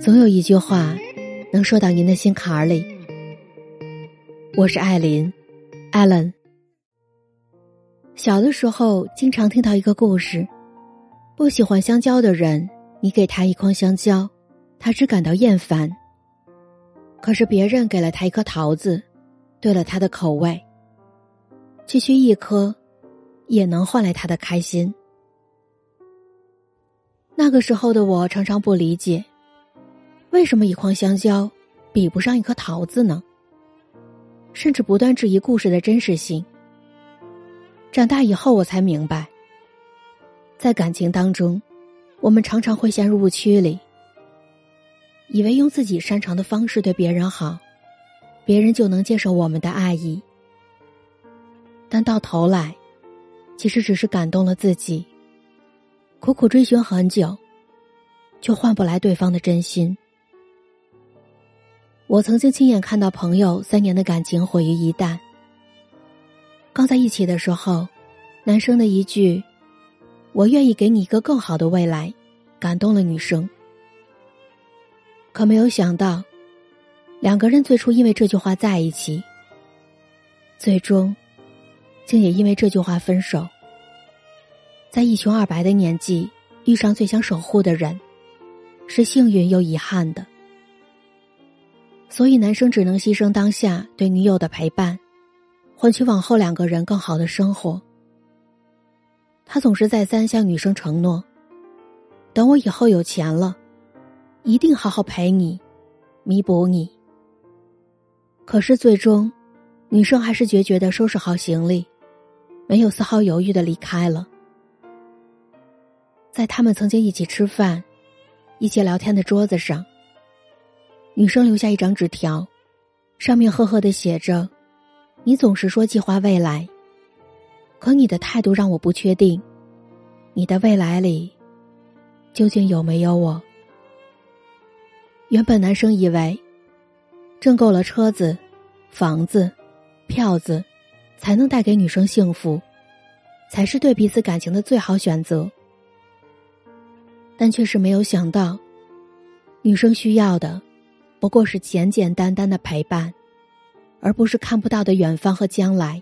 总有一句话能说到您的心坎儿里。我是艾琳，Allen。小的时候经常听到一个故事：不喜欢香蕉的人，你给他一筐香蕉，他只感到厌烦；可是别人给了他一颗桃子，对了他的口味，区区一颗，也能换来他的开心。那个时候的我常常不理解。为什么一筐香蕉比不上一颗桃子呢？甚至不断质疑故事的真实性。长大以后，我才明白，在感情当中，我们常常会陷入误区里，以为用自己擅长的方式对别人好，别人就能接受我们的爱意。但到头来，其实只是感动了自己，苦苦追寻很久，却换不来对方的真心。我曾经亲眼看到朋友三年的感情毁于一旦。刚在一起的时候，男生的一句“我愿意给你一个更好的未来”，感动了女生。可没有想到，两个人最初因为这句话在一起，最终竟也因为这句话分手。在一穷二白的年纪遇上最想守护的人，是幸运又遗憾的。所以，男生只能牺牲当下对女友的陪伴，换取往后两个人更好的生活。他总是再三向女生承诺：“等我以后有钱了，一定好好陪你，弥补你。”可是最终，女生还是决绝的收拾好行李，没有丝毫犹豫的离开了。在他们曾经一起吃饭、一起聊天的桌子上。女生留下一张纸条，上面赫赫的写着：“你总是说计划未来，可你的态度让我不确定，你的未来里究竟有没有我？”原本男生以为，挣够了车子、房子、票子，才能带给女生幸福，才是对彼此感情的最好选择，但却是没有想到，女生需要的。不过是简简单单的陪伴，而不是看不到的远方和将来。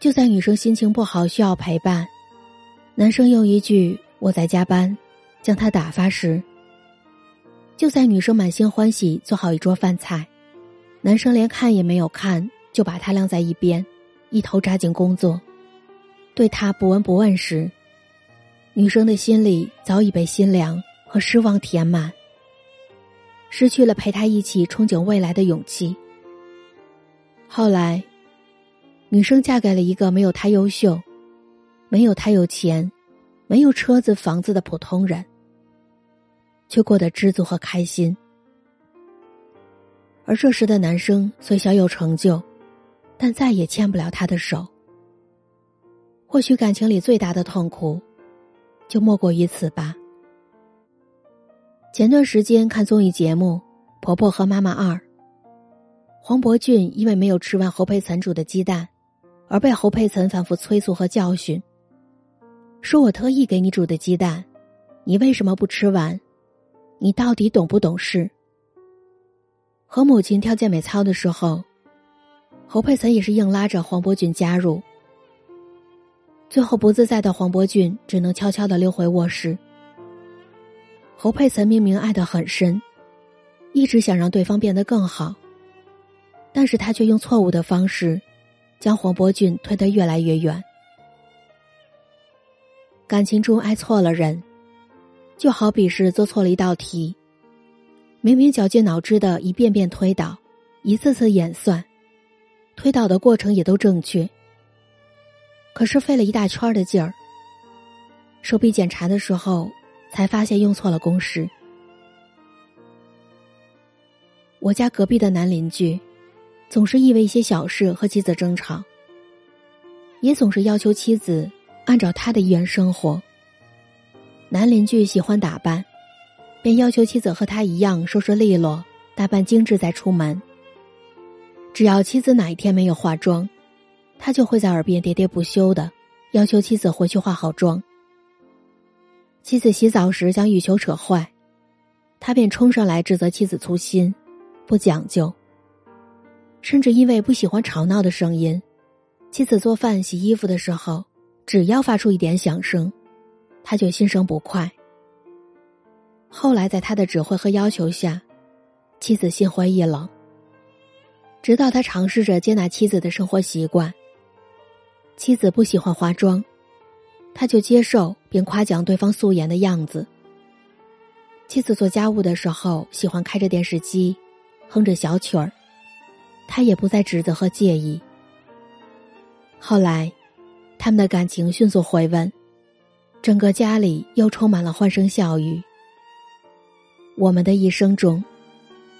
就在女生心情不好需要陪伴，男生用一句“我在加班”将她打发时，就在女生满心欢喜做好一桌饭菜，男生连看也没有看就把她晾在一边，一头扎进工作，对她不闻不问时，女生的心里早已被心凉和失望填满。失去了陪他一起憧憬未来的勇气。后来，女生嫁给了一个没有他优秀、没有他有钱、没有车子房子的普通人，却过得知足和开心。而这时的男生虽小有成就，但再也牵不了她的手。或许感情里最大的痛苦，就莫过于此吧。前段时间看综艺节目《婆婆和妈妈二》，黄渤俊因为没有吃完侯佩岑煮的鸡蛋，而被侯佩岑反复催促和教训，说我特意给你煮的鸡蛋，你为什么不吃完？你到底懂不懂事？和母亲跳健美操的时候，侯佩岑也是硬拉着黄渤俊加入，最后不自在的黄渤俊只能悄悄的溜回卧室。侯佩岑明明爱得很深，一直想让对方变得更好，但是他却用错误的方式，将黄伯俊推得越来越远。感情中爱错了人，就好比是做错了一道题，明明绞尽脑汁的一遍遍推导，一次次演算，推导的过程也都正确，可是费了一大圈的劲儿，手臂检查的时候。才发现用错了公式。我家隔壁的男邻居，总是因为一些小事和妻子争吵，也总是要求妻子按照他的意愿生活。男邻居喜欢打扮，便要求妻子和他一样收拾利落、打扮精致再出门。只要妻子哪一天没有化妆，他就会在耳边喋喋不休的要求妻子回去化好妆。妻子洗澡时将浴球扯坏，他便冲上来指责妻子粗心、不讲究，甚至因为不喜欢吵闹的声音，妻子做饭、洗衣服的时候，只要发出一点响声，他就心生不快。后来，在他的指挥和要求下，妻子心灰意冷。直到他尝试着接纳妻子的生活习惯，妻子不喜欢化妆，他就接受并夸奖对方素颜的样子。妻子做家务的时候喜欢开着电视机，哼着小曲儿，他也不再指责和介意。后来，他们的感情迅速回温，整个家里又充满了欢声笑语。我们的一生中，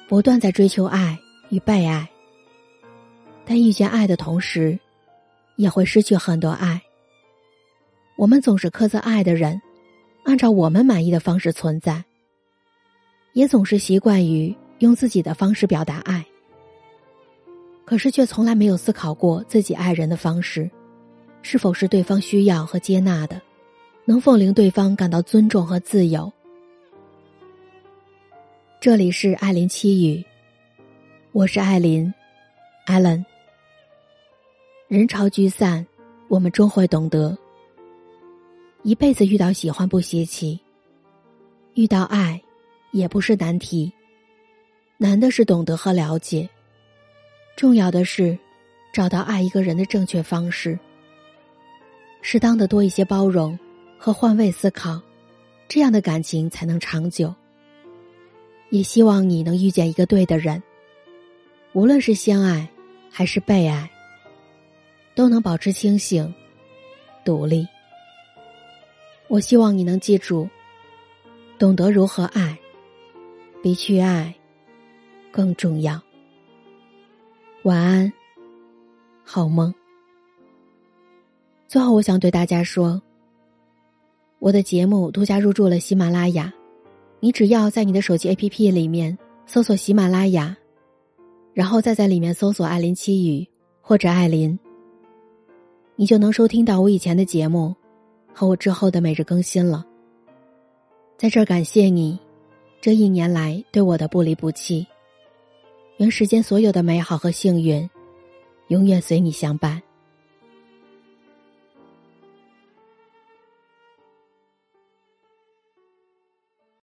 不断在追求爱与被爱，但遇见爱的同时，也会失去很多爱。我们总是苛责爱的人，按照我们满意的方式存在，也总是习惯于用自己的方式表达爱，可是却从来没有思考过自己爱人的方式，是否是对方需要和接纳的，能否令对方感到尊重和自由。这里是艾琳七语，我是艾琳，艾伦。人潮聚散，我们终会懂得，一辈子遇到喜欢不稀奇，遇到爱也不是难题，难的是懂得和了解，重要的是找到爱一个人的正确方式，适当的多一些包容和换位思考，这样的感情才能长久。也希望你能遇见一个对的人，无论是相爱还是被爱，都能保持清醒、独立。我希望你能记住，懂得如何爱，比去爱更重要。晚安，好梦。最后，我想对大家说，我的节目独家入驻了喜马拉雅。你只要在你的手机 APP 里面搜索喜马拉雅，然后再在里面搜索“艾琳七语”或者“艾琳”，你就能收听到我以前的节目和我之后的每日更新了。在这儿感谢你这一年来对我的不离不弃，愿世间所有的美好和幸运永远随你相伴。